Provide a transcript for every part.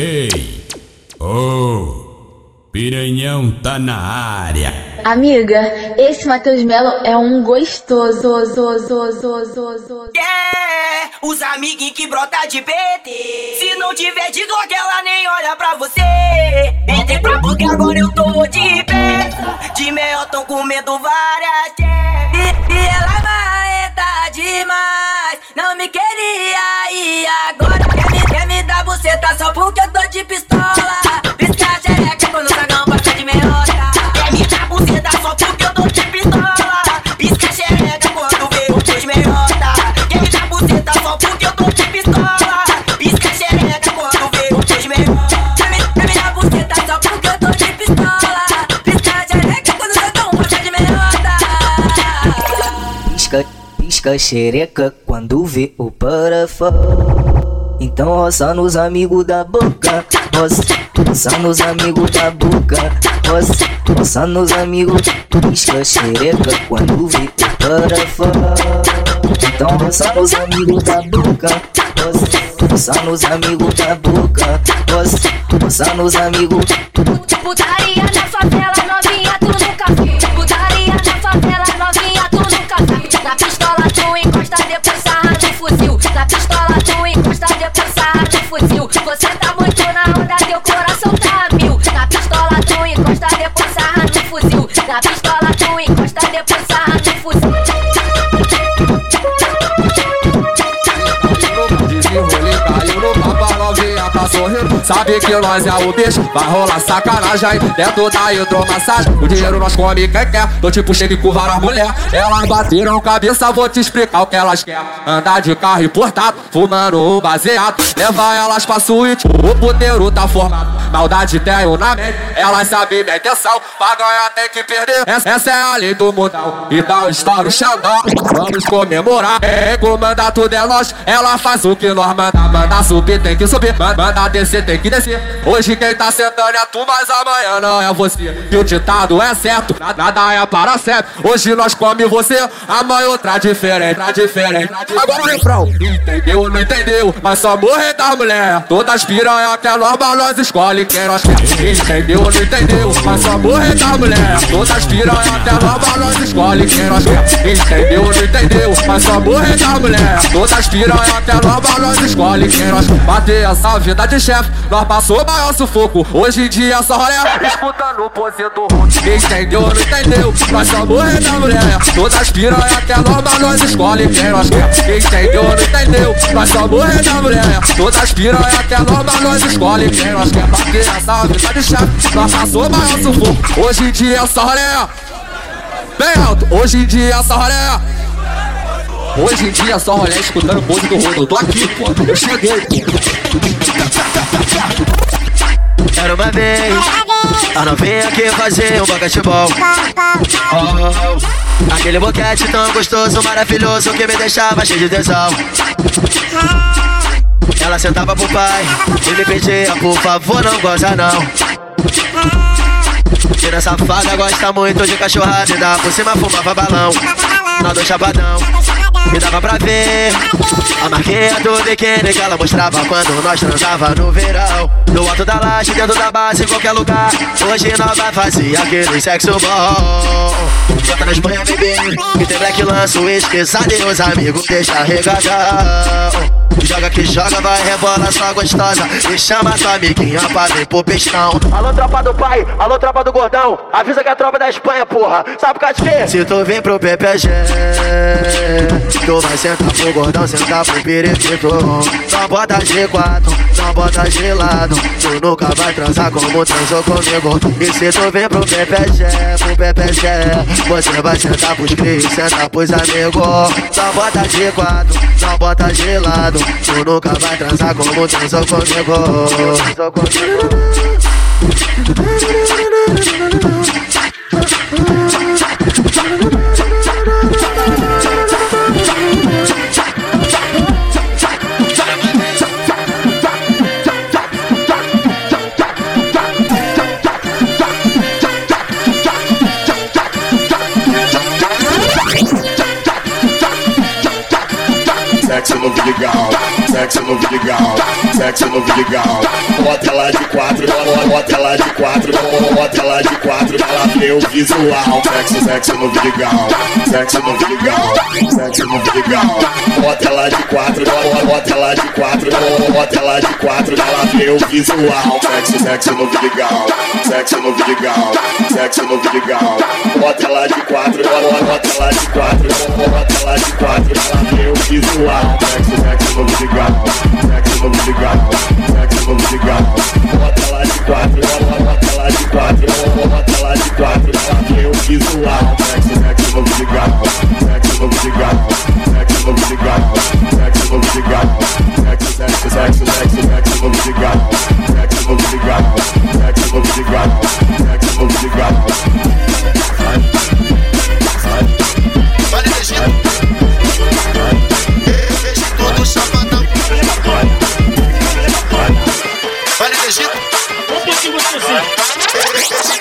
Ei! Ô! Piranhão tá na área. Amiga, esse Matheus Melo é um gostoso. É, os amiguinhos que brota de PT. Se não tiver de Glock, ela nem olha pra você. Entrei pra boca, agora eu tô de pé. De meio tão comendo várias e, e ela marreta demais. Não me queria e agora quer me, quer me dar buceta só porque eu tô de pistola. Pisca a xereca quando tá não passa de meiota. Quer me dar buceta só porque eu tô de pistola. Pisca a xereca quando vê o de meiota. Dar buceta só porque eu tô de pistola. Pisca a xereca quando vê o de meiota. Quer me, quer me dar buceta só porque eu tô de pistola. Pisca a xereca quando tá não passa de meiota. Pisca, pisca xereca quando vê o parafa. Então roça nos amigos da boca, roça, roça nos amigos da boca, roça, roça nos amigos, pisca xereca quando vê o parafa. Então roça nos amigos da boca, roça, roça nos amigos da boca, roça, roça nos amigos. Putaria na favela, fuzil. Você tá muito na onda, teu Sabe que nós é o bicho, vai rolar sacanagem Dentro da hidromassagem, o dinheiro nós come quem quer. Tô tipo cheio de curvar as mulher. Elas bateram cabeça, vou te explicar o que elas querem. Andar de carro importado, fumando um baseado. Levar elas pra suíte, o puteiro tá formado. Maldade tenho na mente, elas sabem minha intenção. Pra ganhar tem que perder, essa, essa é a lei do mundão Então estoura o Xandão, vamos comemorar É, comandar tudo é nós, ela faz o que nós manda Manda subir tem que subir, man- manda descer tem que descer. Hoje quem tá sentando é tu, mas amanhã não é você. E o ditado é certo, na- nada é para sempre Hoje nós come você, amanhã outra diferente, outra diferente Agora o refrão, entendeu não entendeu? Mas só morrer das mulher. Todas piranha que é normal, nós escolhe quem nós quer. Entendeu não entendeu? Mas só morrer das mulher. Todas piranha que é normal, nós escolhe quem nós quer. Entendeu não entendeu? Mas só morrer das mulher. Todas piranha que é normal, nós escolhe quem nós quer. Bater essa vida de chefe, nós passou maior sufoco. Hoje em dia só rolé, escutando o pose do rock Entendeu não entendeu? Nós só morrer das mulher. Todas piranha que é normal, nós escolhe quem nós quer. Entendeu não entendeu? Nós só morrer das mulher. Todas piranha que é normal, nós escolhe quem nós quer. Bater essa vida de chefe, nós passou maior sufoco. Hoje em dia só rolé Bem alto, hoje em dia só rolé Hoje em dia só rolé escutando pose do rodo Eu tô aqui, pô, eu cheguei, pô Era uma vez, a novinha que fazia um basquetebol. Oh, aquele boquete tão gostoso, maravilhoso que me deixava cheio de tesão. Ela sentava pro pai e me pedia, por favor, não goza não. Tira safada gosta muito de cachorrada e dá por cima fumava balão. Não do chapadão. E dava pra ver a marquinha do biquíni que ela mostrava quando nós transava no verão. No alto da laje, dentro da base, em qualquer lugar. Hoje nós vai fazer aquele sexo bom. Bota na Espanha, bebê. Que tem black lanço, esqueçado e os amigos deixa regadão. Joga que joga, vai rebola só gostosa. E chama tua amiguinha pra vir pro pistão. Alô, tropa do pai, alô, tropa do gordão. Avisa que é a tropa da Espanha, porra. Sabe por causa de quê? Se tu vem pro PPG, tu vai sentar pro gordão, sentar pro periquito. Não bota G4, não bota gelado. Tu nunca vai transar como transou comigo. E se tu vem pro PPG, pro PPG, você vai sentar pros cris, sentar pros amigos. Não bota G4, não bota gelado. Tu nunca vai transar como transou comigo. Transou comigo. Portugal, over no Vidigal. Sexo no Vidigal. Bota ela de quatro, bota ela de quatro, bota ela de quatro, ela vê o visual. Sexo, sexo no Vidigal, sexo no Vidigal, sexo no Vidigal. Bota ela de quatro, bota ela de quatro, bota ela de quatro, ela vê o visual. Sexo, sexo no Vidigal, sexo no Vidigal, sexo no Vidigal. Bota ela de quatro, bota ela de quatro, bota ela de quatro, ela vê o visual. Sexo, sexo no Vidigal, sexo Jackson the ground, Jackson the ground. What a life party, what a life party, what a life party. Eu fiz o lado, Jackson, Jackson the ground, Jackson the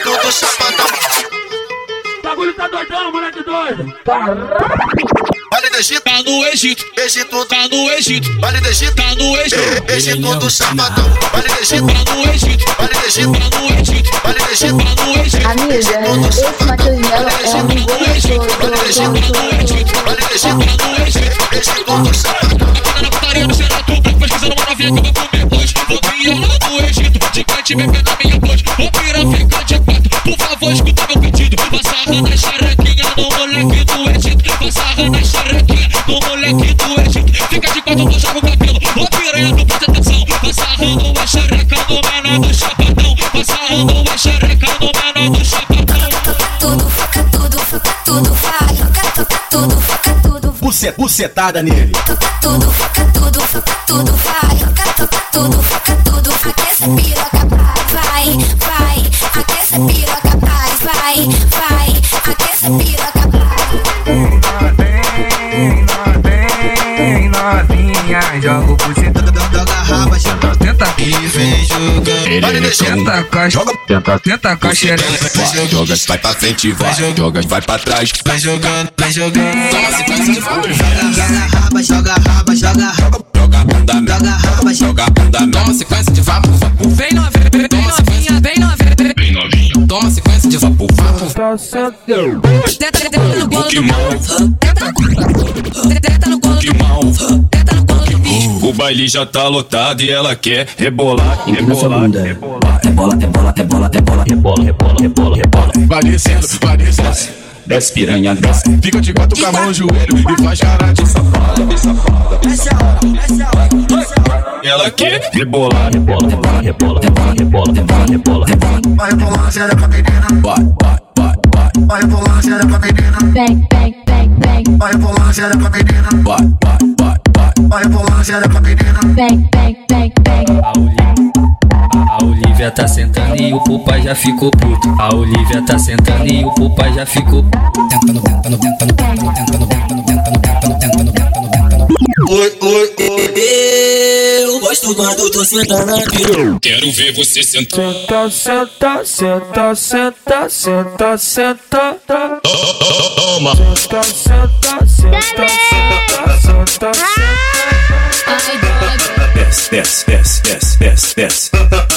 tudo chapadão. O bagulho tá doidão, moleque doido. Caralho. Egito. Tá no Egito, Egito tá no Egito, Vale de Egito. tá no Egito, Egito do Chapadão. Vale de Egito. tá no Egito, Vale de Egito. tá no Egito, Vale de Egito. tá no Egito, Amiga, esse Matheus Melo é um gostoso. Vale de Egito. Egito do Chapadão. Tá na putaria do Xerato, pesquisando uma novinha que eu vou comer hoje. Vou criar lá no Egito, gigante bebê na minha noite. Vou fica de quatro, por favor, escuta meu pedido. Passarra na xerequinha no moleque do Egito. Passarra na xerequinha no moleque do Egito. Fica de quatro, eu jogo o cabelo. Ô piranha, não presta atenção. Passarrando é xereca no menor do chapadão. Passarrando é xereca no menor do chapadão. Tudo, foca tudo, foca tudo, vai. Foca, foca tudo, foca tudo, Bucet, bucetada nele. foca tudo, foca tudo, foca tudo, vai. Foca, foca tudo, foca tudo. Aquece a piroca, vai, vai. Aquece a piroca, vai, vai, vai. Aquece a piroca, novinha, joga o buceta, Joga a raba, tenta, tenta, e vem jogando. Vale de Egito. tenta com a joga, tenta, tenta. Vai, joga, vai pra frente, vai, joga, vai pra trás. Vem jogando, vem jogando. Toma sequência de fogo. Joga raba, joga raba, joga. Joga bunda, Joga raba, joga bunda, Toma sequência de vapo, vapo. Vem novinha, de vapor. Tenta no colo no colo. O baile já tá lotado e ela quer rebolar, rebolar, rebolar. Rebola, rebola, rebola, rebola, rebola, rebola, rebola, rebola. Vai descendo. Desce piranha, desce. Fica de quatro com a mão no joelho e faz cara de safada, de safada. Ela quer rebolar, Rebola, rebola, rebola, rebola, rebola, rebola, rebola, rebola. Vai rebolar, xereca menina. vai, vai, vai, vai, Vai rebolar, xereca menina. Bang, bang, bang, bang. Vai rebolar, xereca menina. vai, vai, vai, vai. Vai rebolar, xereca menina. Bang, bang, bang, bang. A Olivia, tá sentando e o pupa já ficou puto. A Olivia tá sentando e o pupa já ficou Tentando, tentando, tentando, tentando, tentando, tentando, tentando, tentando, tentando, tentando, tentando. Eu gosto quando tu senta. Quero ver você sentar. Senta, senta, senta, senta, senta, senta. Toma. Senta, senta, senta, senta, senta, Ai, dói. Desce, desce, desce, desce, desce, desce.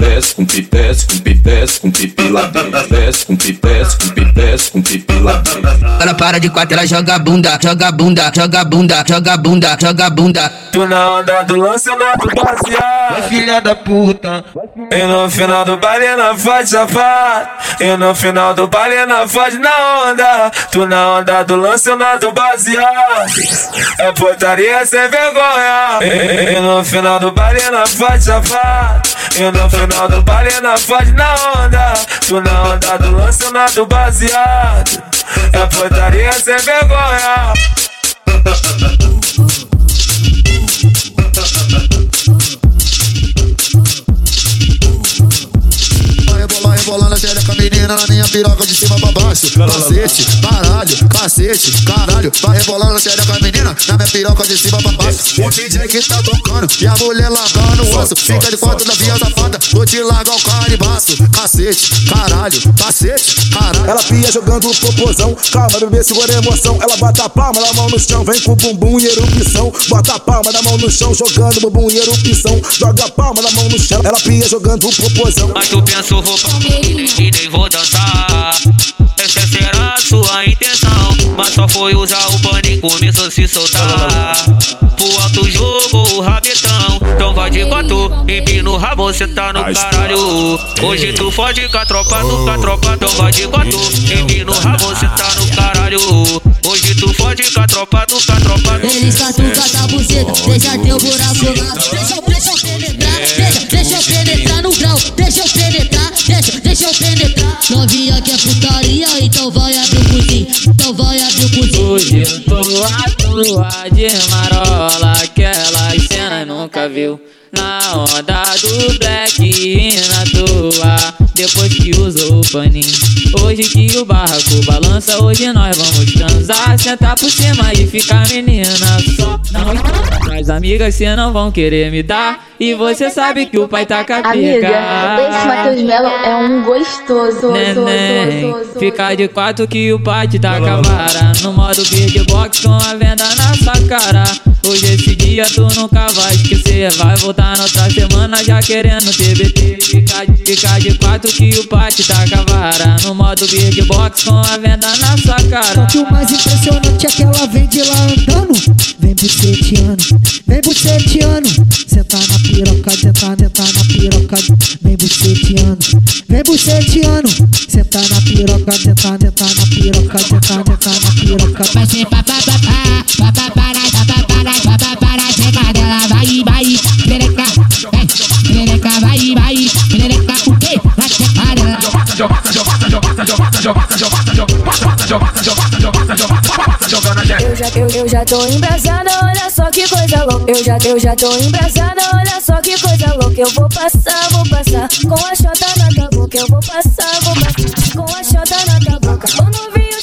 Desce com pipi, desce com pipi, desce com pipi lá dentro. Desce com pipi, desce com pipi, desce com pipi lá dentro. Ela para de quatro, ela joga bunda, joga bunda, joga bunda, joga bunda, joga bunda. Tu na onda do lançamento baseado, filha da puta. E no final do baile na faz safado. E no final do baile na faz na onda. Tu na onda do lançamento baseado. É putaria sem vergonha. E, e no final do baile na faz safado. E no final do baile na faz na onda. Tu na onda do lançamento baseado. É putaria sem vergonha. Vai rebolando xereca menina na minha piroca de cima pra baixo. cacete, caralho, cacete, caralho. Vai rebolando na xereca, menina, na minha piroca de cima pra baixo. O DJ que tá tocando e a mulher largando o osso. Fica de quatro da via safada, vou te largar o caribaço. Cacete, caralho, cacete, caralho. Ela pia jogando o popozão, calma bebê, segura a emoção. Ela bota a palma da mão no chão, vem com o bumbum e erupção. Bota a palma da mão no chão, jogando o bumbum e erupção. Joga a palma da mão no chão, ela pia jogando o popozão. Mas tu pensou vou e nem vou dançar. Essa será a sua intenção. Mas só foi usar o pânico, começou a se soltar. Pro alto jogo, o rabetão. Então vai de quatro, empina o rabo, cê tá no caralho. Hoje tu fode com a tropa, tu com a tropa. Então vai de quatro, empina o rabo, cê tá no caralho. Hoje tu fode com a tropa, tu com a tropa. Eles catucam a buceta, deixa teu buraco lá. Deixa, eu- deixa eu penetrar, deixa, deixa eu penetrar no grau. Deixa eu penetrar, deixa, deixa eu penetrar. Novinha que é putaria, então vai abrir o cozinho. Então vai abrir o cozinho. Hoje eu tô à toa de marola, aquelas cenas nunca viu. Na onda do black e na toa, depois que usou o paninho. Hoje que o barraco balança, hoje nós vamos transar. Sentar por cima e ficar menina só. Não, as amigas cê não vão querer me dar. E você sabe que o pai tá com a Amiga, esse Matheus Melo é um gostoso. Neném, fica de quatro que o pai te dá cavara No modo beatbox com a venda na sua cara Hoje esse dia tu nunca vai esquecer Vai voltar na outra semana já querendo TBT Fica, de- fica de quatro que o pai te dá cavara No modo beatbox com a venda na sua Só cara que o mais impressionante é que ela vem de lá andando. Vem buceteando, vem buceteando. Senta na piroca, senta, senta na piroca. Vem buceteando, vem buceteando. Senta na piroca, senta, senta na piroca, senta, senta na piroca. Vai ser papapá, papapara, papapara, Eu já, eu, já tô embrasada, olha só que coisa louca. Eu já, eu já tô embrasada, olha só que coisa louca. Eu vou passar, vou passar com a chota na tua boca. Eu vou passar, vou passar com a chota na tua boca. O novinho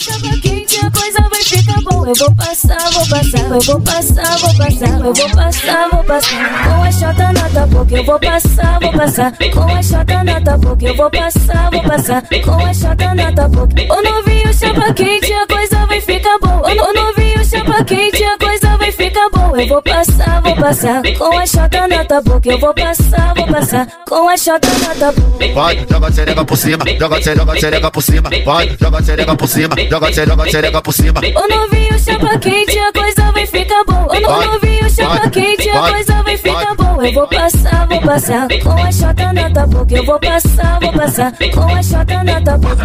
bom. Eu vou passar, vou passar, eu vou passar, vou passar, eu vou passar, vou passar com a chota na tua boca. Eu vou passar, vou passar com a chota na tua boca. Eu vou passar, vou passar com a chota na tua boca. O novinho chapa quente, a ficar bom. Eu vou passar, vou passar com a chota na tua boca. Eu vou passar, vou passar com a chota na tua boca. Pode, joga a xereca por cima, joga a xereca, joga a xereca por cima. Pode, joga a xereca por cima, joga a xereca, joga a xereca por cima. O novinho chapa quente, a coisa vai ficar bom. O novinho chapa quente, a coisa vai ficar bom. Eu vou passar, vou passar com a chota na tua boca. Eu vou passar, vou passar com a chota na tua boca.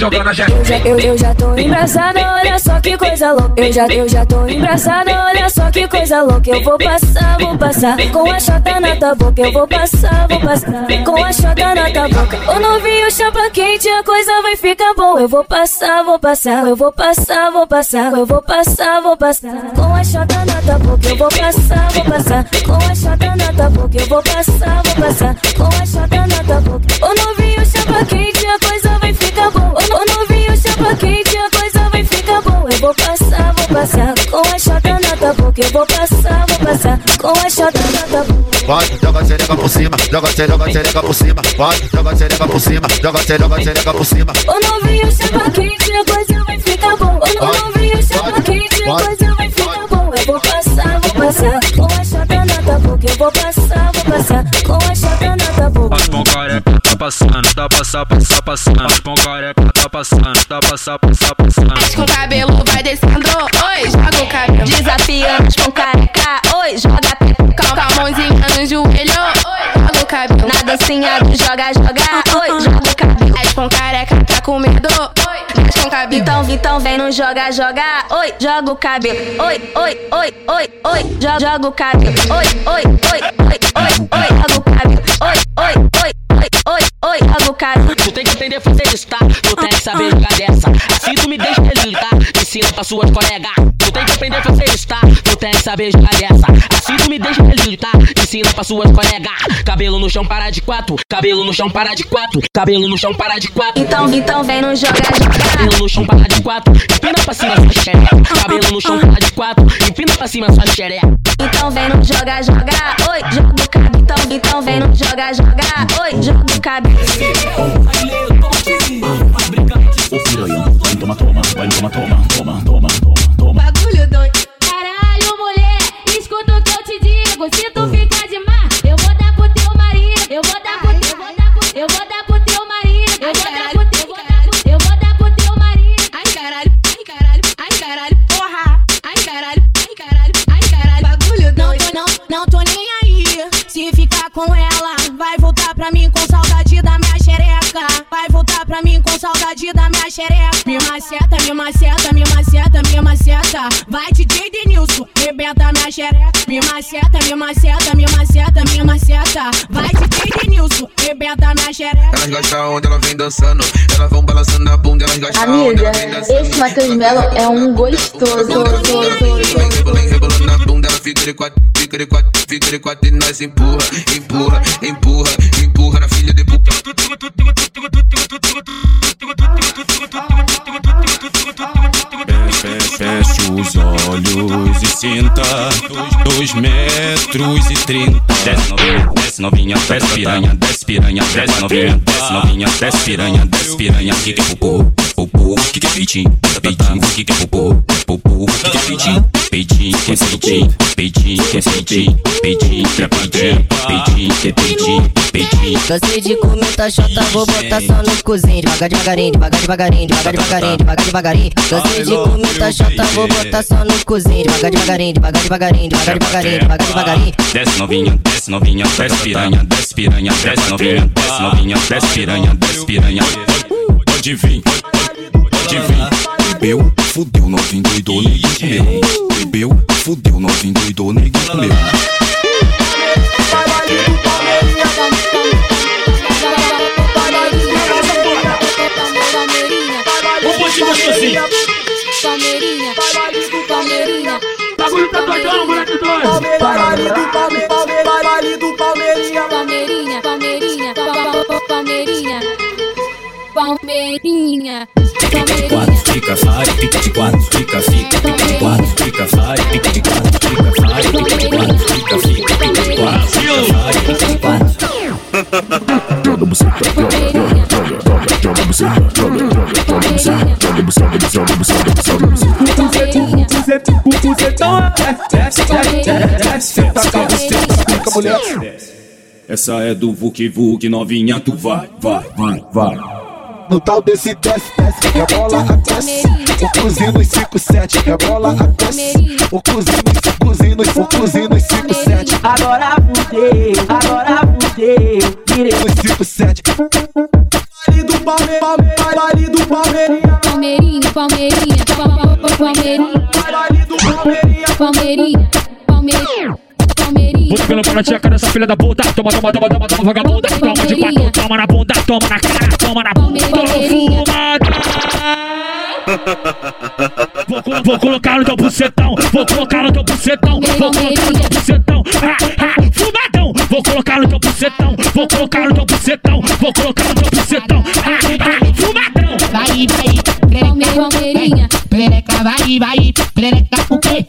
Eu já, eu, eu já tô embrasada, olha só que coisa louca. Eu já, eu já tô embrasada, olha só que coisa louca. Eu vou passar, vou passar com a chota na tua boca. Eu vou passar, vou passar com a chota na tua boca. O novinho chapa quente, a coisa vai ficar bom. Eu vou passar, vou passar, eu vou passar, vou passar, eu vou passar, vou passar com a chota na tua boca. Eu vou passar, vou passar com a chota na tua boca. Eu vou passar, vou passar com a chota na tua boca. O novinho chapa quente, a coisa vai ficar bom. O, o chapa quente, a coisa vai ficar bom. Eu vou passar, vou passar com a chota na tua boca. Eu vou passar, vou passar com a chota na tua boca. Pode, joga xereca por cima, joga xereca, xereca por cima. Pode, joga xereca por cima, joga xereca, xereca por cima. O novinho chapa quente, a coisa vai ficar bom. O, o novinho chapa quente, a coisa vai ficar bom. Eu vou passar, vou passar com a chota na tua boca. Eu vou passar, vou passar com a chota na tua boca. Careca tá passando, tá passar, passar, passando. As mão careca tá passando, tá passar, passar, passando. Com o cabelo vai descendo, oi, joga o cabelo. Desafiando com careca, oi, joga com, com a mãozinha no joelho, oi, joga o cabelo. Na dancinha do joga, joga, oi, joga o cabelo. As com careca tá com medo, oi, as com cabelo. Então, então vem no joga, joga, oi, joga o cabelo. Oi, oi, oi, oi, oi, joga, joga o cabelo. Oi, oi, oi, oi, oi, oi, joga o cabelo. Oi, oi, oi, oi, oi, oi, joga o cabelo. Tu tem que entender fazer isso, tá? Tu tem que saber jogar dessa. Assim tu me deixa feliz, tá? Ensina pra suas colegas. Tu tem que aprender a fazer isso, tá? Tu tem que saber jogar dessa. Assim tu me deixa lindo, tá? Ensina pra suas colegas. Cabelo no chão, para de quatro. Cabelo no chão, para de quatro. Cabelo no chão, para de quatro. Então, então vem no joga, joga. Cabelo no chão, para de quatro. Empina pra cima sua xereca. Cabelo no chão, para de quatro. Empina pra cima sua xereca. Então vem no joga, joga. Oi, joga o cabo. Então, então vem no joga, joga. Oi, joga o cabo. Ô piranha, vai toma, toma, vai toma, toma, toma, toma, toma. Bagulho doido. Caralho, mulher, escuta o que eu te digo. Se tu ficar de má, eu vou dar pro teu marido. Eu vou dar pro teu, eu vou dar pro teu marido. Eu vou dar pro teu, eu vou dar pro teu marido. Ai caralho, ai caralho, ai caralho, porra. Ai caralho, ai caralho, ai caralho. Bagulho doido. Não, não, não tô nem aí. Se ficar com ela, vai voltar pra mim com saudade da minha xereca. Me maceta, me maceta, me maceta, me maceta. Vai DJ Denilson, rebenta minha xereca. Me maceta, me maceta, me maceta, me maceta. Vai DJ Denilson, rebenta minha xereca. Elas gostam onde ela vem dançando. Elas vão balançando a bunda, elas gostam onde Amiga, ela vem dançando. esse Matheus Melo é um gostoso. Rebolando, rebolando na bunda, ela fica de quatro, fica de quatro, fica de quatro e nós empurra, empurra, empurra, empurra na filha de puta. fast os olhos e sinta dois metros e trinta. Desce novinha, desce novinha, desce piranha, desce piranha, desce novinha, desce novinha, desce piranha, desce piranha. Que que é popô? Popô, que que é peitinho? Peitinho, que que é popô? Popô, que que é peitinho? Peitinho, que é peitinho, peitinho, que é peitinho, peitinho, que é peitinho, peitinho, que é peitinho, peitinho. Cansei de comer xota, vou botar só no cozinho. Devagar, devagarinho, devagar, devagarinho, devagar, devagarinho, devagar, devagarinho. Cansei de comer xota, vou botar só no cozinho. Devagar, devagarinho, devagar, devagarinho, devagar, devagarinho, devagar, devagarinho. Desce novinha, desce novinha, desce piranha, desce piranha, desce novinha, desce novinha, desce piranha, desce piranha. Pode vir, pode vir. Bebeu, fudeu, novinho doidou, ninguém comeu. Bebeu, fudeu, novinho doidou, ninguém comeu. Um pontinho gostosinho. Palmeirinha, Palmeirinha. Tá doidão, moleque doido. Palmeirinha. Palmeirinha, Palmeirinha, pa- pa- pa- Palmeirinha. Palmeirinha. Quatro, fica, vai, pica de quatro, fica, fica, pica de quatro, fica, vai, pica de quatro, fica, vai, pica de quatro, fica, fica, pica de quatro, fica, vai, pica de quatro. Joga buceta, joga, joga, joga, joga, joga buceta, joga, joga, joga buceta, joga buceta, joga buceta, joga buceta. O bucetão. Essa é do Vuk Vuk, novinha, tu vai, vai, vai, vai. No tal desse desce, desce, que a bola aquece. O cozinho nos 5-7, que a bola aquece. O cozinho nos cozinho o cozinho nos 5-7. Agora fudeu, agora fudeu. Virei nos 5-7. Baile do Palme, Palme, baile do Palmeirinha. Palmeirinha, Palmeirinha, pa- pa- pa- Palmeirinha. Baile do Palmeirinha. Palmeirinha, Palmeirinha. Bota pelo pé na tcheca dessa filha da puta. Toma, toma, toma, toma, toma, vagabunda. Toma de quatro, toma na bunda, toma na cara, toma na bunda. Fumada. Vou, vou colocar no teu bucetão, vou colocar no teu bucetão, vou colocar no teu bucetão. Ah, ah, fumadão, vou colocar no teu bucetão, vou colocar no teu bucetão, vou colocar no teu bucetão. Ah, ah, fumadão. Vai, vai, Palmeirinha. Perereca, vai, vai, perereca, o quê?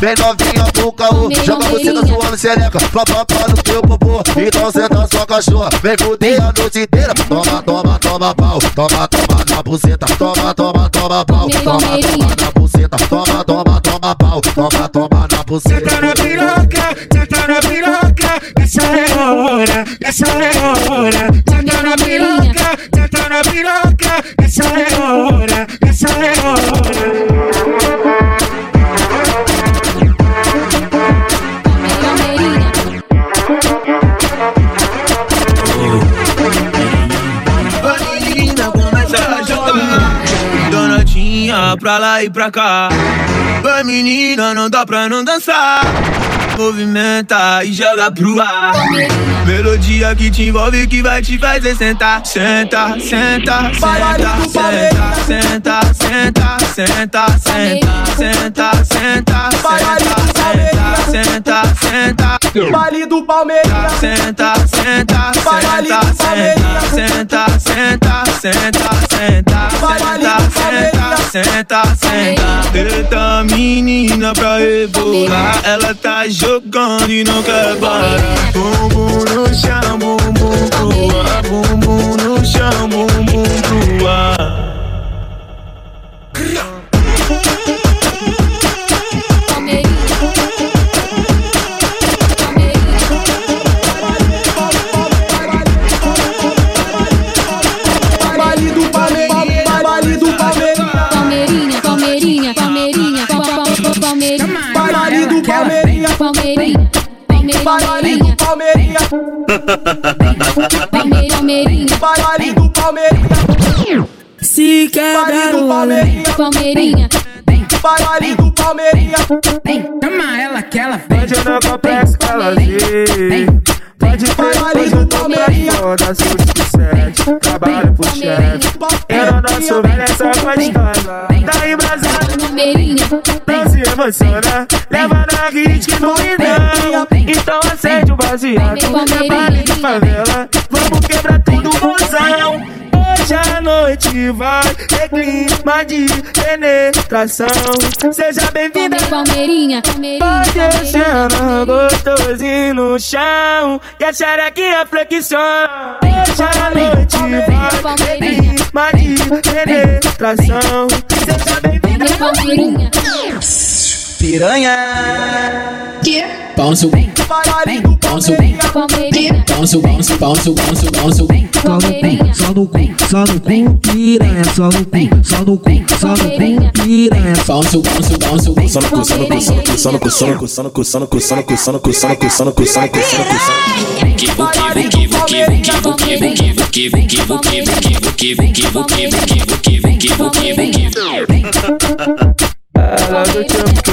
Vem novinha pro caô, joga você na sua xereca, flopa para no teu popô, então senta sua. Cachorra, vem fuder a noite inteira, toma, toma, toma pau, toma, toma na buceta, toma, toma, toma pau, toma, toma na buceta, toma, toma, toma pau, toma, toma na buceta. Senta na piroca, senta na piroca, essa é a hora, essa é a hora. Senta na piroca, senta na piroca, essa é a hora, essa é a Pra lá e pra cá Vai menina, não dá pra não dançar movimenta e joga pro ar. Melodia que te envolve que vai te fazer sentar. Senta, senta, senta, senta, senta, senta, senta, senta, senta, senta, senta, senta, senta. Baile do Palmeiras. Senta, senta, senta, senta, senta, senta, senta, senta, senta, senta, senta, senta. Eita menina pra rebolar, ela tá jogando e não quer parar. Bumbum no chão, bumbum pro ar, bumbum no chão, bumbum pro ar. Palmeirão, meirinho. Bailarino, palmeirinha. Se quer Bailarino, palmeirinha. Palmeirinha. Palmeirinha. Toma ela que ela vem. Pode não acontece com ela ali. Pode bailarino, palmeirinha. Foda-se o serve. Trabalho pro chefe. Era nosso velho, essa gostosa. Tá em Brasília. Palmeirinha, não se emociona. Leva na ritmo e não. Então acende o baseado. É baile de favela. Vamos quebrar tudo, mozão. Hoje a noite vai ter clima de penetração. Seja bem-vinda. Palmeirinha, Vai descendo gostosinho no chão E a xerequinha flexiona Hoje a noite vai ter clima de penetração Seja bem-vinda Palmeirinha, Piranha. que? No seu, pau no seu, pau no seu, pau no seu, pau no seu, seu, pau no. Palmeirinha, Só no cu, só no cu, piranha, só no cu, só no cu, só no cu, piranha. No seu, no seu, no seu. Só no cu, só no cu, só no cu, só no cu, só no cu, só no cu, só no cu, só no cu, só no cu, só no cu, só no cu, só no cu, só no cu, só no cu. Ela é do tipo que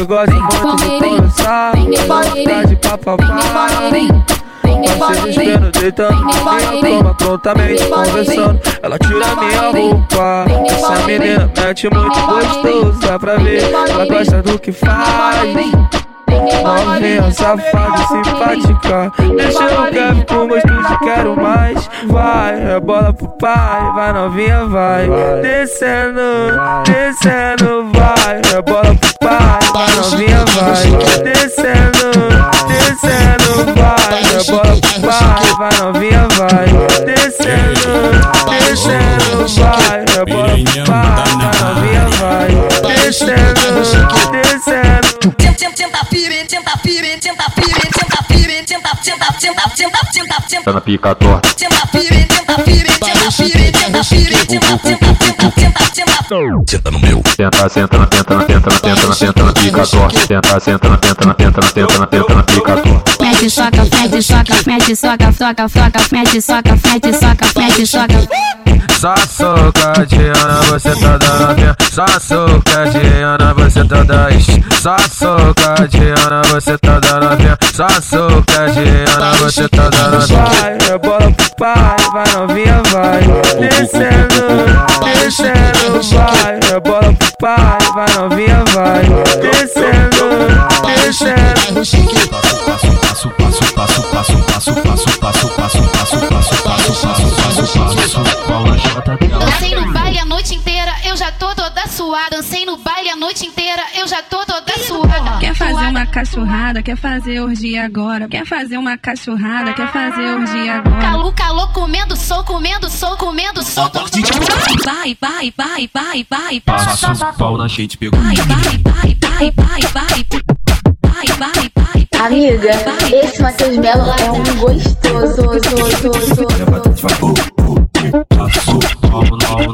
gosta muito de conversar Tá de papapá Parceiro espero deitando Minha cama prontamente conversando Ela tira minha roupa Essa menina mete muito gostoso Dá pra ver, ela gosta do que faz Novinha, safada, simpática Deixa eu quero com gosto de quero mais Vai, é bola pro pai Vai novinha, vai Descendo, descendo, vai É bola pro pai Vai novinha, vai Descendo, descendo, vai É bola pro pai Vai novinha, vai Descendo, descendo, vai É bola pro pai Vai novinha, vai Descendo, descendo Senta pire, senta pire, senta pire, senta pire, senta, senta, senta, senta, senta, senta. na pica torta Senta pire, senta pire, senta pire, senta pire, senta, senta, senta, senta, senta. Senta no meu. Senta, senta na tenta, na tenta, na tenta, na tenta, na pica torta Senta, senta na tenta, na tenta, na tenta, na tenta, na pica torta Mete soca, mete soca, mete soca, soca, soca, mete soca, mete soca, mete soca. Só socadinha, você tá dando minha. Só socadinha, você tá dando Ixi. Só socadinha, você tá dando minha. Só socadinha, você tá dando Vai, é bola pro pai, vai novinha, vai Descendo, descendo, vai É bola pro pai, vai novinha, vai Descendo, descendo cachorrada, quer fazer orgia agora. Quer fazer uma cachorrada, quer fazer orgia agora. Calu, calou, comendo, sou, comendo, sou, comendo, sou. Vai, vai, vai, vai, vai. Passa pau na gente, pegou Vai, vai, vai, vai, vai, vai. Vai, vai, vai. Amiga, esse Matheus Melo é um gostoso.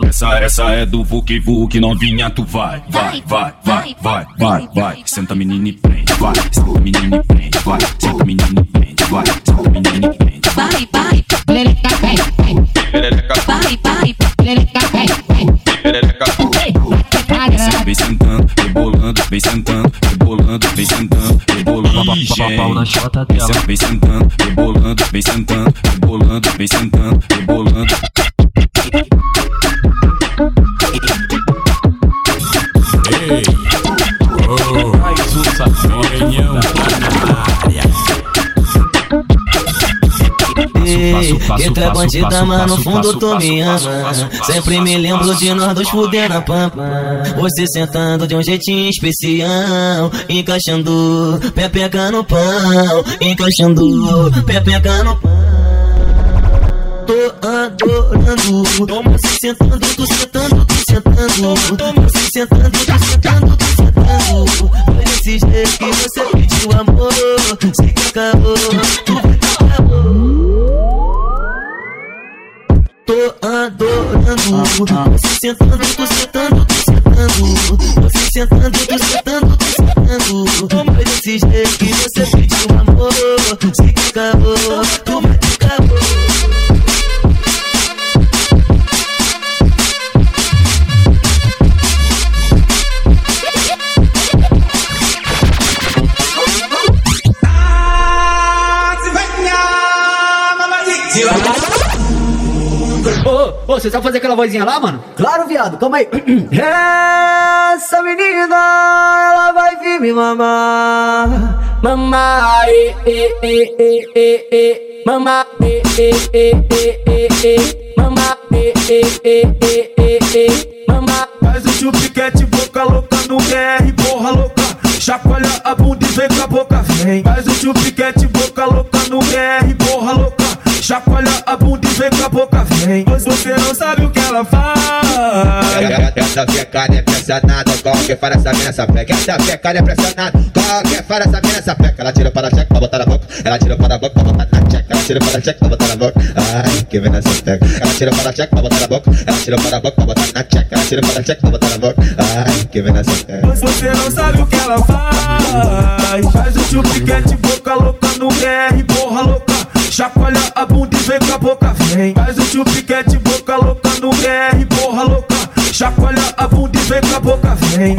Essa, essa é do Vuk Vuk, novinha, tu vai, vai, vai, vai, vai, vai, vai. Senta menina e prende, vai, senta menina e prende, vai, senta menina e prende, vai, senta menina e prende. Vai, vai. Vai, vai. Você vem sentando, rebolando, vem sentando, rebolando, vem sentando, rebolando, pau na chota dela. Vem sentando, rebolando, vem sentando, rebolando, vem sentando, rebolando. É bandida, mas no fundo tu me ama Sempre me lembro de nós dois fuder na pampa. Você sentando de um jeitinho especial Encaixando, pepeca no pau Encaixando, pepeca no pau Tô adorando. Você sentando, tu sentando, tu sentando. Você sentando, tu sentando, tu sentando. Foi desse jeito que você pediu amor. Se que acabou, vai que acabou. Tô adorando. Você sentando, tu sentando, tu sentando. Você sentando, tu sentando, tu sentando. Foi desse jeito que você pediu amor. Se que acabou, tu vai que Ô, você sabe fazer aquela vozinha lá, mano? Claro, viado, calma aí. Essa menina, ela vai vir me mamar. Mamar, e, e, e, e, e, e. Mamar, e, e, e, e, e, e. Mamar, e, e, e, e, e, e. Mamar. Faz o chupiquete, boca louca no BR, porra louca. Chacoalha a bunda e vem com a boca, vem. Faz o chupiquete, boca louca no BR, porra louca. Chacoalha a bunda e vem com a boca, vem. Pois você não sabe o que ela faz. Essa pecada é pressionada, qualquer fara essa mina essa peca. Essa pecada é pressionada, qualquer fara essa mina essa peca. Ela tira para a checa pra botar na boca, ela tira para a boca pra botar na checa. Ela tira para a checa pra botar na boca, ai que vem nessa peca. Ela tira para a checa pra botar na boca, ela tira para a boca pra botar na checa. Ela tira para a checa pra botar na boca, ai que vem nessa peca. Pois você não sabe o que ela faz. Faz o chupiquete, boca louca no BR, porra louca. Chacoalha a bunda e vem com a boca, vem. Faz o chupiquete, boca louca no BR, porra louca. Chacoalha a bunda e vem com a boca, vem.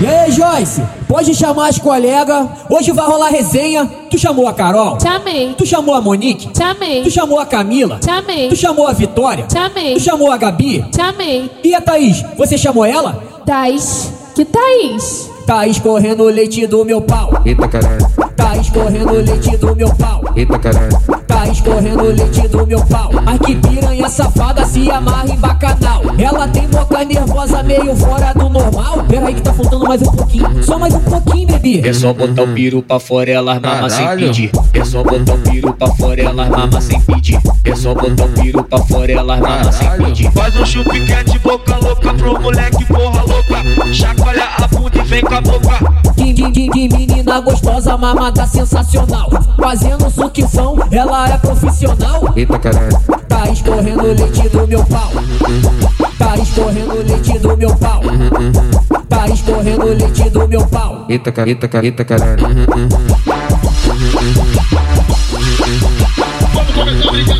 E aí, Joyce? Pode chamar as colegas. Hoje vai rolar resenha. Tu chamou a Carol? Chamei. Tu chamou a Monique? Chamei. Tu chamou a Camila? Chamei. Tu chamou a Vitória? Chamei. Tu chamou a Gabi? Chamei. E a Thaís? Você chamou ela? Thaís. Que Thaís? Tá escorrendo o leite do meu pau. Eita caralho, Tá escorrendo leite do meu pau. eita caralho. Tá escorrendo leite do meu pau. Ai que piranha safada se amarra em bacanal. Ela tem boca nervosa meio fora do normal. Pera aí que tá faltando mais um pouquinho. Só mais um pouquinho, bebê. É só botar o piru pra fora, elas mama sem Caralho. pedir. É só botar o piru pra fora, elas mama sem pedir. É só botar o piru pra fora, elas mama sem pedir. Faz um chupiquete, boca louca pro moleque, porra louca. Chacoalha a bunda e vem com a boca. Que, que, que, que menina gostosa, mamada sensacional. Fazendo sucção, ela é profissional. Eita caralho, Tá escorrendo o leite do meu pau. Tá escorrendo o leite do meu pau. Tá escorrendo o leite do meu pau. eita caralho, eita caralho, eita caralho. Vamos começar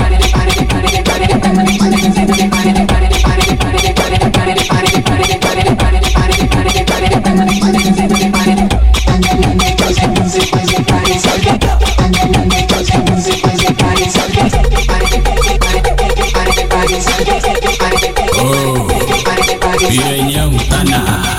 Piranhão tá na área.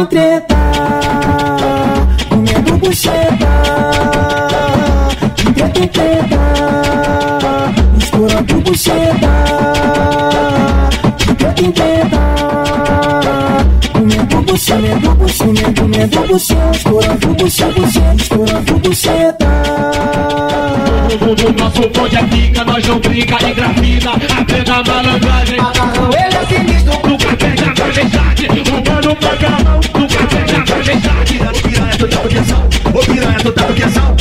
Tem treta, comendo bucheta. De treta em treta, estourando bucheta. De treta em treta, comendo bucheta, comendo bucheta, comendo bucheta, estourando bucheta, estourando bucheta. Nosso bonde é pica, nós não brinca e grafina Apenas malandragem Roubando o macarrão Do café da majestade Ô piranha, tu tá atenção Ô piranha, tu tá atenção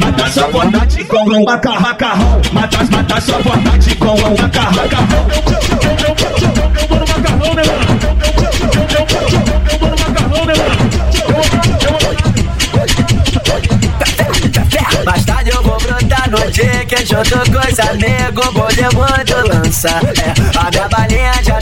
Mata sua vontade com um macarrão Mata, sua vontade com um macarrão Eu vou no macarrão, né mano? Eu vou no macarrão, né mano? Mais tarde eu vou brotar no dia que junto com os amigos vou muito lança. É, a minha balinha já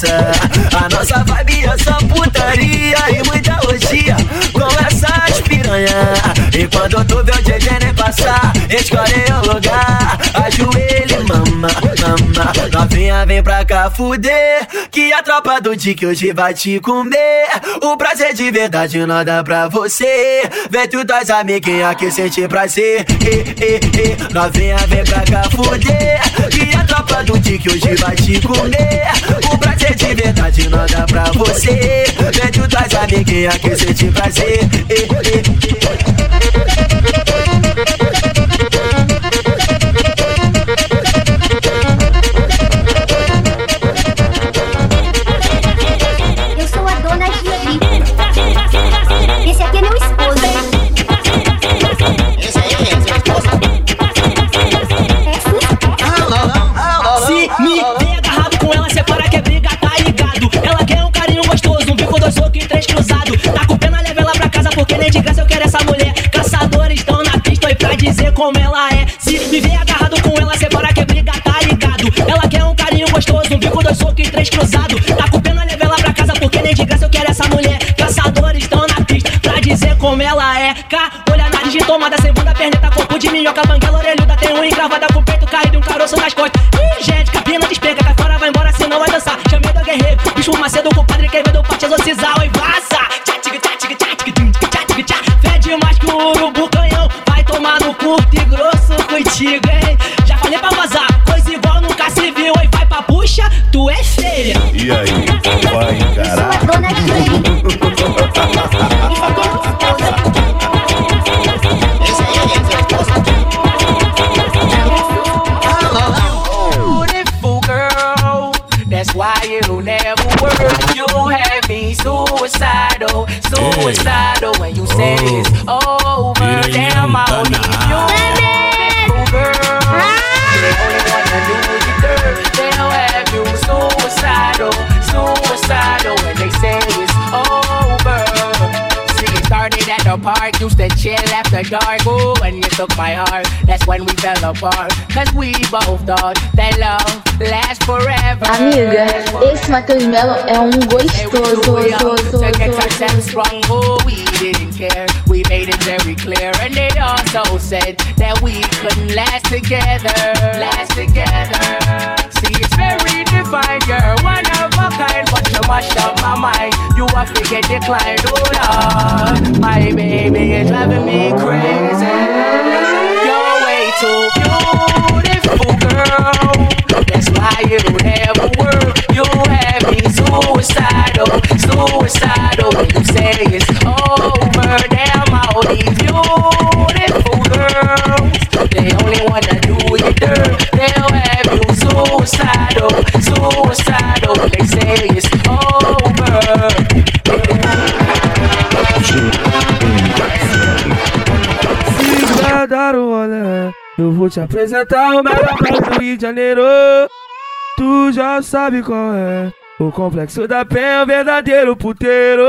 criança. A nossa vibe é só putaria e muita orgia com essas piranha. E quando tu vê o DJ nem passar, escolhe o lugar, ajoelha e mama, mama. Novinha vem pra cá fuder, que a tropa do Dick hoje vai te comer. O prazer de verdade não dá pra você. Vem tu das amiguinhas que sente prazer. E, e, e. Novinha vem pra cá fuder, que a tropa do Dick hoje vai te comer. O prazer de verdade não dá pra você. Vem tu das amiguinhas que sente prazer. E, e, e. gostoso, um bico, dois socos e três cruzados. Tá com pena, leva ela pra casa, porque nem de graça eu quero essa mulher. Caçadores estão na pista pra dizer como ela é. Cá, olha nariz de tomada, segunda perneta, corpo de minhoca, banguela, orelhuda, tem um encravada com peito caído e um caroço nas costas. Ih, gente, capina despenca, cai fora, vai embora, senão vai dançar. Chamei do guerreiro, bicho macedo com o padre, quem vê do parte exorcizar, oi, vaza. Tchá, tica, tchá, tica, tchá, tica, tchá, tica, tchá. Fede mais que o urubu canhão, vai tomar no curto e grosso contigo, hein? E aí, vai encarar? pop used to chill after dark. Ooh, when you took my heart, that's when we fell apart. Cause we both thought that love lasts forever. Amiga, esse Matheus Melo é um gostoso. To get ourselves strong, oh, we didn't care. We made it very clear, and they also said that we couldn't last together. Last together. See, it's very divine, girl, one of a kind, but you mashed up my mind. You have to get declined, oh Lord. My baby is driving me crazy. You're way too beautiful, girl. That's why it'll never work. You have me suicidal, suicidal when you say it's over. Damn, all these beautiful girls, they only wanna do you dirt. They'll have you suicidal, suicidal when they say it's Se vai eu vou te apresentar o melhor do Rio de Janeiro. Tu já sabe qual é. O complexo da penha é o verdadeiro puteiro.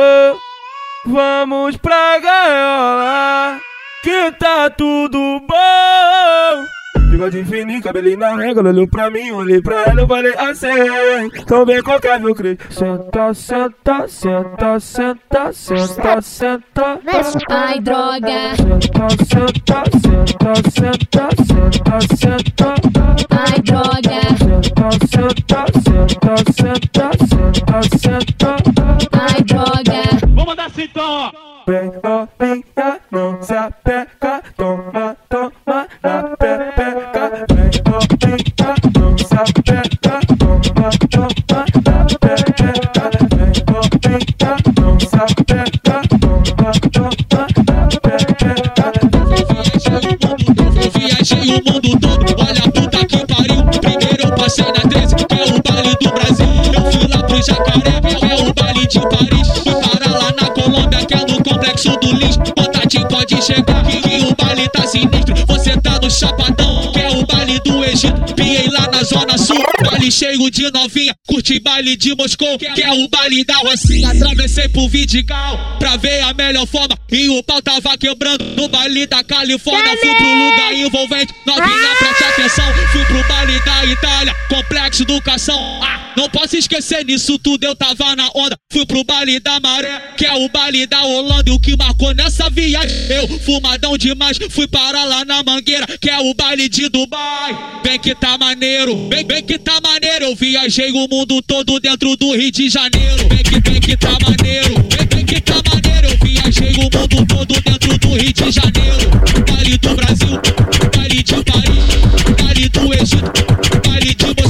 Vamos pra gaiola, que tá tudo bom. Bigode fininho, cabelinho na régua, olhou pra mim, olhei pra ela, eu falei assim Tão bem qualquer meu crente Senta, senta, senta, senta, senta, senta Ai, droga. Senta, senta, senta, senta, senta, senta Ai, droga. Senta, senta, senta, senta, senta. Ai, droga. Vamos mandar assim então, ó. Vem não se apega, viajei o mundo todo, olha a puta que pariu. Primeiro eu passei na 13, que é o baile do Brasil. Eu fui lá pro Jacaré, que é o baile de Paris. Fui parar lá na Colômbia, que é no complexo do lixo. Contatinho pode chegar, que o baile tá sinistro. Você tá no Chapadão, que é o baile do Egito. Piei lá na Zona Sul, baile cheio de novinha. Curti baile de Moscou, que é o baile da Rocinha. Atravessei pro Vidigal, pra ver a melhor forma. E o pau tava quebrando no baile da Califórnia. Fui pro lugar envolvente, novinha, preste atenção. Fui pro baile da Itália, complexo educação. Ah, não posso esquecer nisso tudo, eu tava na onda. Fui pro baile da Maré, que é o baile da Holanda. E o que marcou nessa viagem, eu fumadão demais. Fui parar lá na Mangueira, que é o baile de Dubai. Vem que tá maneiro, vem, vem que tá maneiro. Eu viajei o mundo todo dentro do Rio de Janeiro. Vem que, vem que tá maneiro, vem, vem que tá maneiro. Eu viajei o mundo todo dentro do Rio de Janeiro. Baile do Brasil, baile de Paris, baile do Egito, baile de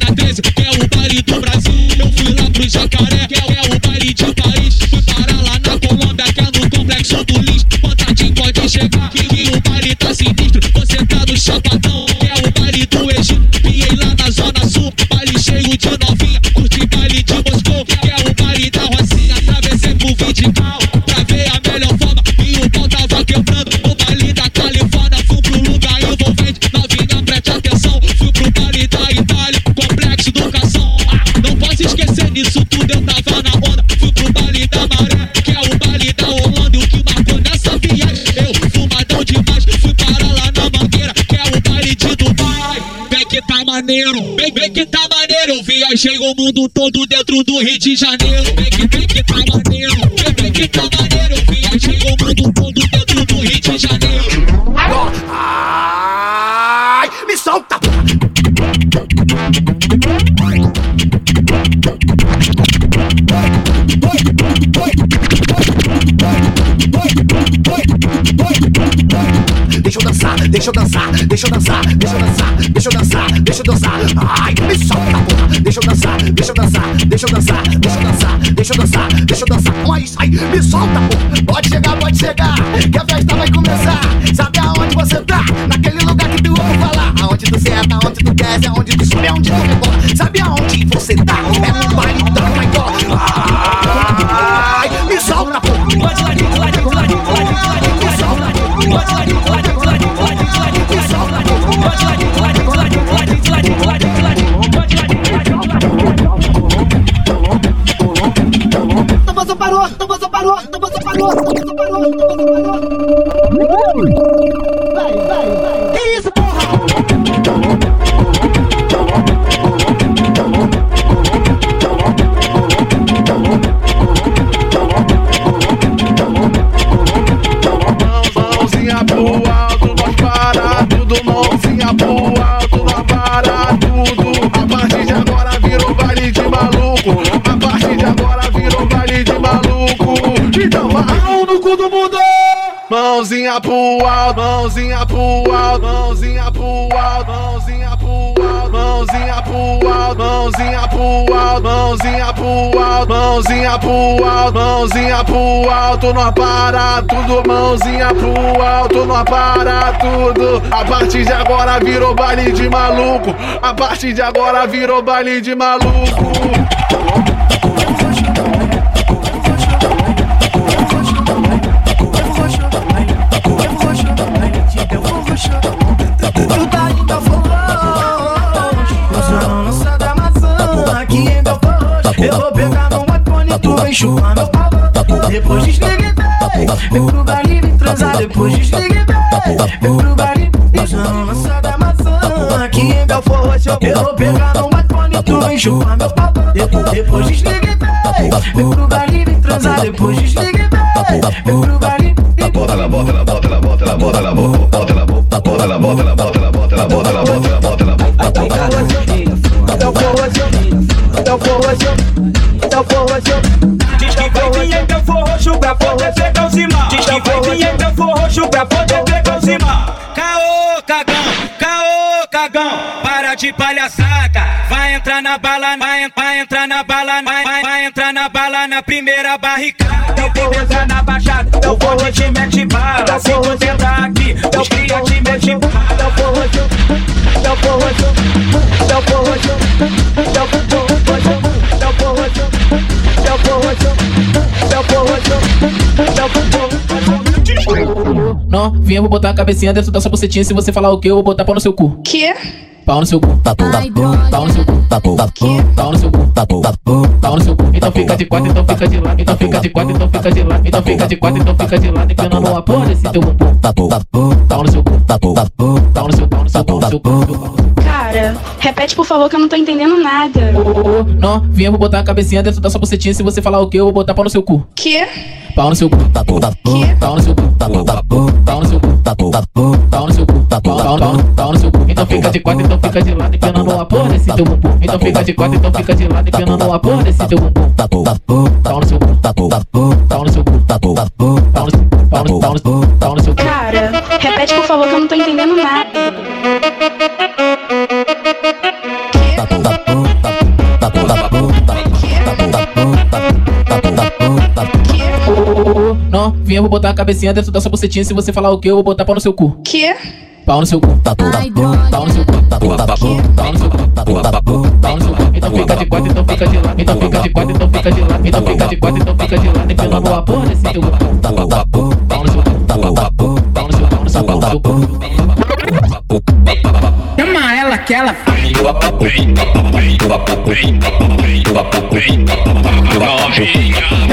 Na 13, que é o baile do Brasil. Eu fui lá pro Jacaré, que é, o baile de Paris. Fui parar lá na Colômbia, que é no complexo do lixo. Contatinho pode chegar, que, que o baile tá sinistro. Você tá no Chapadão, que é o baile do Egito. Piei lá na Zona Sul, baile cheio de novinha. Curti baile de Moscou, que é o baile da Rocinha. Atravessei pro Vidigal, nisso tudo, eu tava na onda. Fui pro baile da Maré, que é o baile da Holanda. E o que marcou nessa viagem, eu fumadão demais. Fui parar lá na Mangueira, que é o baile de Dubai. Vem que tá maneiro, vem, vem que tá maneiro. Eu viajei o mundo todo dentro do Rio de Janeiro. Vem que, vem que tá maneiro, vem, vem que tá maneiro. Eu viajei o mundo todo dentro do Rio de Janeiro. Ai, me solta! Deixa eu dançar, deixa eu dançar, deixa eu dançar, deixa eu dançar, deixa eu dançar, deixa eu dançar. Ai, me solta, porra. Deixa eu dançar, deixa eu dançar, deixa eu dançar, deixa eu dançar, deixa eu dançar, deixa eu dançar. Mas, ai, me solta, porra. Pode chegar, pode chegar, que a festa vai começar. Sabe aonde você tá? Naquele lugar que tu ouve falar. Aonde tu senta, aonde tu desce, aonde tu sobe, aonde tu rebola. Sabe aonde você tá? É no baile da Michael. Ai, me solta, porra. Pode lá, de lá, de lá, de lá, de lá, me solta. Pode lá, de lá, de lá, de lá, Toboso parou, Toboso parou, Toboso parou, Toboso parou, Toboso parou. Vai, vai, vai. Que isso, porra? Maluco. Então vai mão no cu do mundo. Mãozinha pro alto, mãozinha pro alto, mãozinha pro alto, mãozinha pro alto, mãozinha pro alto, mãozinha pro alto, mãozinha pro alto, mãozinha pro alto, mãozinha pro alto, nós para tudo, mãozinha pro alto, nós para tudo. A partir de agora virou baile de maluco. A partir de agora virou baile de maluco. Vem pau Depois desligue bem Vem pro baile me transar Depois desligue bem Vem pro baile Você não lança da maçã Aqui em Belfort Roxo eu vou pegar no iPhone Tu vem pau Depois, desliga e vem pro baile, vem transar Depois desliga e vem pro baile Bota ela, bota ela, bota ela, bota ela, bota ela, bota ela, bota ela, bota ela, bota ela, bota ela, bota ela, bota ela, bota ela, bota ela. Belfort Roxo Belfort Roxo Belfort Roxo palhaçada. Vai entrar na bala, vai, vai entrar na bala, vai, vai, vai entrar na bala na primeira barricada. Eu vou entrar na baixada, eu vou te mete bala. Se você tá aqui, eu cria te mete bala. Eu vou eu vou te, eu vou te, eu vou te, eu vou botar a cabecinha dentro da sua bucetinha. Se você falar o que, eu vou botar pau no seu cu. Que? Pau no seu cu. Pau no seu cu. Pau no seu cu. Pau no seu cu. Então fica de quatro, então fica de lado. Então fica de quatro, então fica de lado. Então fica de quatro, então fica de lado. Empinando a porra desse teu bumbum. Pau no seu cu. Pau no seu, pau no seu, pau no seu, pau no seu, pau seu. Cara, repete por favor que eu não tô entendendo nada. Novinha, vou botar a cabecinha dentro da sua bucetinha. Se você falar o que, eu vou botar pau no seu cu. Que? Pau no seu cu. Pau no seu cu. Pau no seu cu. Pau no seu cu. Pau, no seu cu. Então fica de quatro, então fica de lado. Empinando a porra desse teu bumbum. Então fica de quatro, então fica de lado. Empinando a porra desse teu bumbum. Pau no seu cu. Pau no seu cu. Pau no, pau no, pau no seu cu. Cara, repete por favor que eu não tô entendendo nada. Novinha, vou botar a cabecinha dentro da sua bucetinha. Se você falar o que, eu vou botar pau no seu cu. Que? Pau no seu cu. Pau no seu cu. Pau no seu cu. Pau no seu cu. Então fica de quatro, então fica de lado. Então fica de quatro, então fica de lado. Então fica de quatro, então fica de lado. Empinando a porra desse teu bumbum. Pau no seu cu. Pau no seu, pau no seu, pau no seu, pau no seu cu. Chama ela que ela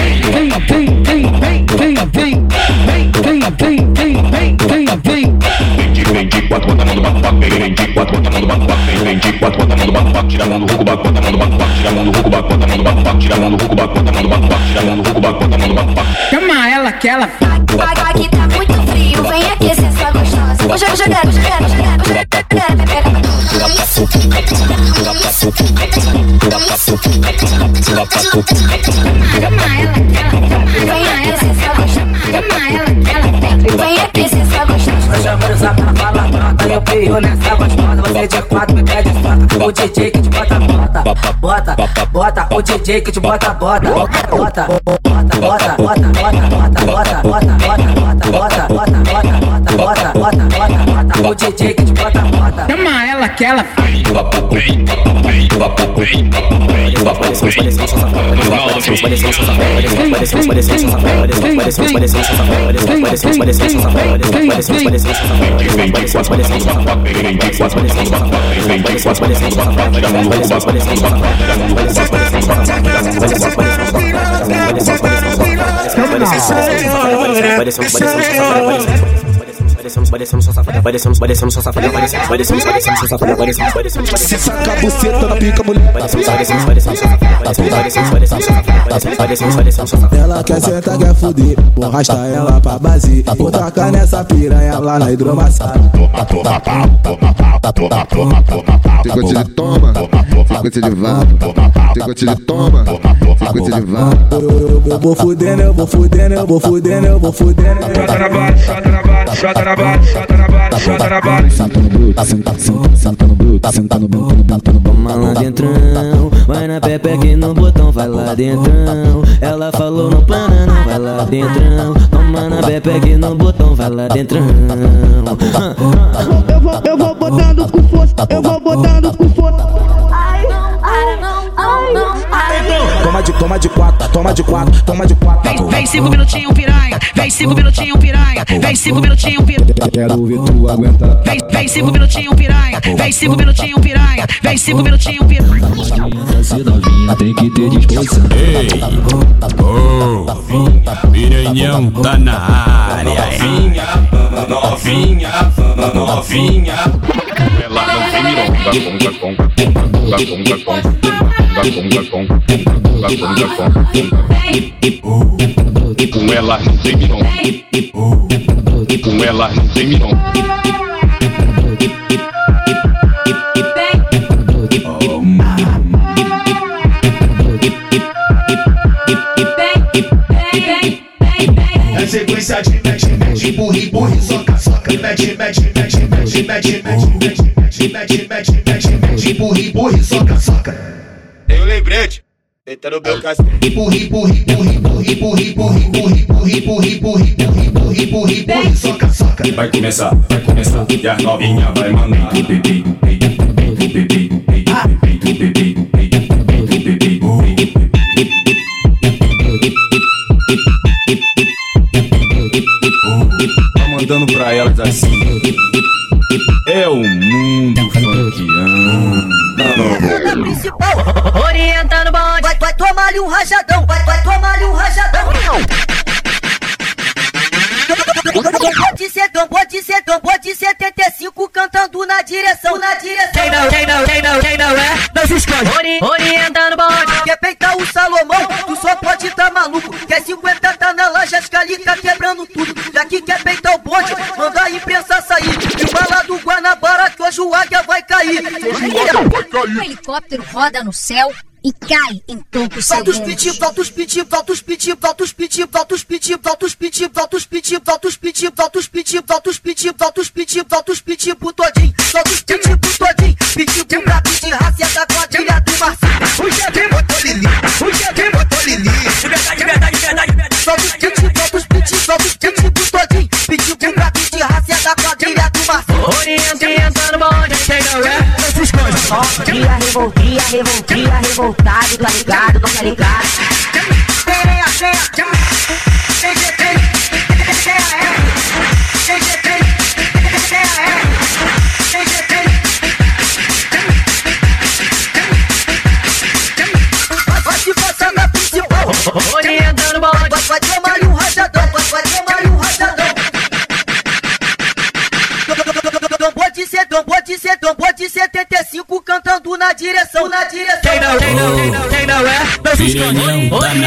vem, vem, vem, vem, quatro, bota a mão no baco, tira a mão do ruco, baco, bota a mão no baco, tira a mão do ruco, baco, bota a mão no baco, tira a mão do ruco, baco, bota a mão no baco, tira a mão do ruco, baco, bota a mão no baco. Chama ela que ela Aqui tá muito frio, vem aquecer sua gostosa. Vou jogar, jogar, jogar, jogar, jogar, me pega pra Vem aquecer sua gostosa. Vem aquecer sua gostosa. Hoje eu vou usar pra falar Eu pio nessa gostosa Você de quatro me pede O DJ que te bota, bota Bota, bota O DJ que te bota, bota Bota, bota, bota, bota, bota, bota, bota, bota, bota, bota, bota, bota, bota, bota, bota, bota, bota O DJ que te bota, bota Chama ela que ela Parecemos, parecemos só safada, parecemos, parecemos, parecemos só safada, parecemos, parecemos, Se saca a buceta na pica, mulher. parecemos, parecemos, parecemos só safada, parecemos, parecemos, parecemos só safada, parecemos, parecemos, parecemos só safada. Ela quer sentar, quer fuder. Vou arrastar ela pra base. Vou tacar nessa piranha lá na hidromassagem. Picote de toma, picote de vapo, picote de toma, picote de vapo. Eu, eu, eu vou fudendo, eu vou fudendo, eu vou fudendo, eu vou fudendo. Chota na bala, chota na bala, chota na chota na bala, chota na. Senta no bruto, senta, senta, senta no bruto, senta no bruto, no bruto, no bruto. Toma lá dentrão, vai na pepeca e no botão, vai lá dentrão. Ela falou no plano, não vai lá dentrão. Toma na pepeca e no botão, vai lá dentrão. Eu vou, eu vou botando com força Eu vou botando com força ai. Toma de, toma de quatro, toma de quatro, toma de quatro. Vem, vem cinco minutinhos piranha Vem cinco minutinhos piranha Vem cinco minutinhos piranha Quero ver tu aguentar. Vem, vem cinco minutinhos piranha Vem cinco minutinhos piranha Vem cinco minutinhos piranha Se novinha tem que ter disposição. Ei, oh, piranhão tá na área. Novinha, novinha, novinha. ela não tem mironga, conga, conga, conga, conga, conga, conga. Com ela não tem mironga. Com ela não tem mironga. É sequência de mete, mete, burri, burri, soca, soca, mete, mete, mete, mete, mete, mete, mete, mete, mete, mete, mete, mete, burri, burri, soca, soca. Tem um lembrete. Eita no meu. Burri, burri, burri, burri, burri, burri, burri, burri, burri, burri, burri, burri, burri, burri, soca, soca. E vai começar, vai começar, e a novinha vai mandar. Bebê bebê bebê bebê o bebê do peito. Tá mandando pra elas assim. É o mundo funkeando. Orientando o bonde. Vai, vai tomar-lhe um rajadão. Vai, vai tomar-lhe um rajadão. Pode ser, não pode ser, pode ser 75 cantando na direção, na direção. Quem não, quem não, quem não, quem não é, não se esconde. Ori, orientando o bonde. Quer peitar o Salomão, tu só pode tá maluco. Quer 50 tá na loja, as calica quebrando tudo. Daqui quer peitar o bonde, manda a imprensa sair. E o bala do Guanabara que hoje o águia vai cair. O helicóptero roda no céu e cai em poucos segundos. piti, solta os piti, solta os piti, solta os piti, solta os piti, solta os piti, solta os piti, solta os piti, solta os piti, solta os piti, solta os piti, solta os piti pro todinho, solta os piti pro todinho, piti pro braço de raça da quadrilha do Marcinho. O que tem botou Lili, o que tem botou Lili. De verdade, de verdade, de verdade, de verdade. Dia revoltado, dia revoltado, largado, não tá ligado? Direção, na direção. Quem não, quem não, quem não, quem não é, não se esconde. Orientando o bonde.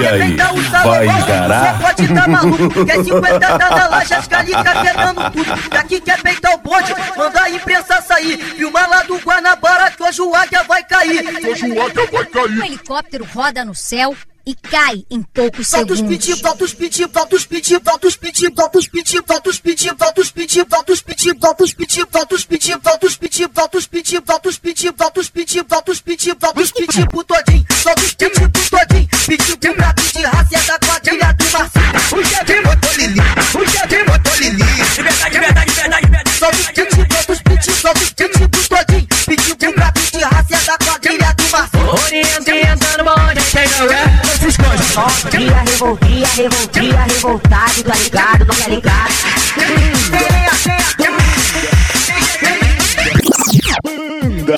E aí, vai encarar? Você pode tá maluco, quer 50 tá na loja, as calica quebrando tudo. Daqui quer peitar o bonde, manda a imprensa sair. Filma lá do Guanabara que hoje o águia vai cair. Hoje o águia vai O helicóptero roda no céu e cai em poucos segundos. Os pitipos todinho, solta os pitipos todinho, os brabo de os é da os do Marcinho. Os que botou Lili, os que botou Lili. os verdade, de os de verdade, os verdade. Solta os pitipos, solta os pitipos, solta os pitipos os pitipos brabo os raça é os quadrilha do os Orientando, orientando, os gente, não os Dia revoltia, revoltia, revoltado, tá ligado, tá ligado. Banda,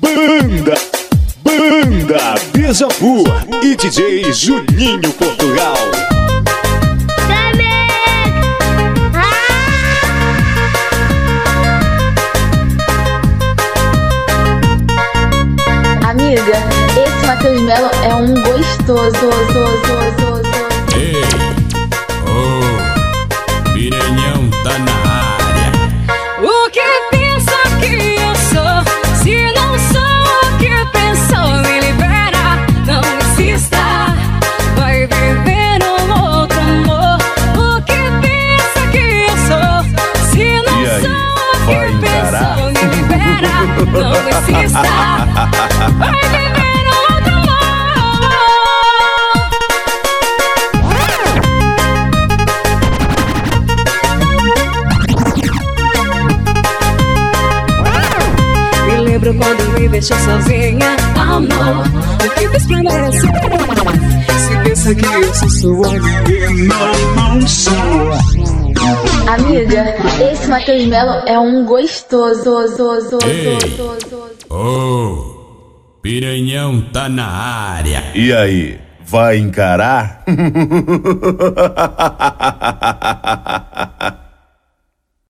banda, banda Beija-Flor e DJ Juninho Portugal. dois, dois, dois, dois, dois. Ei. Deixou sozinha Amor, o que merecer Se pensa que eu sou sua amiga Não, não sou Amiga, esse Matheus Melo é um gostoso. Ei, oh, Piranhão tá na área. E aí, vai encarar?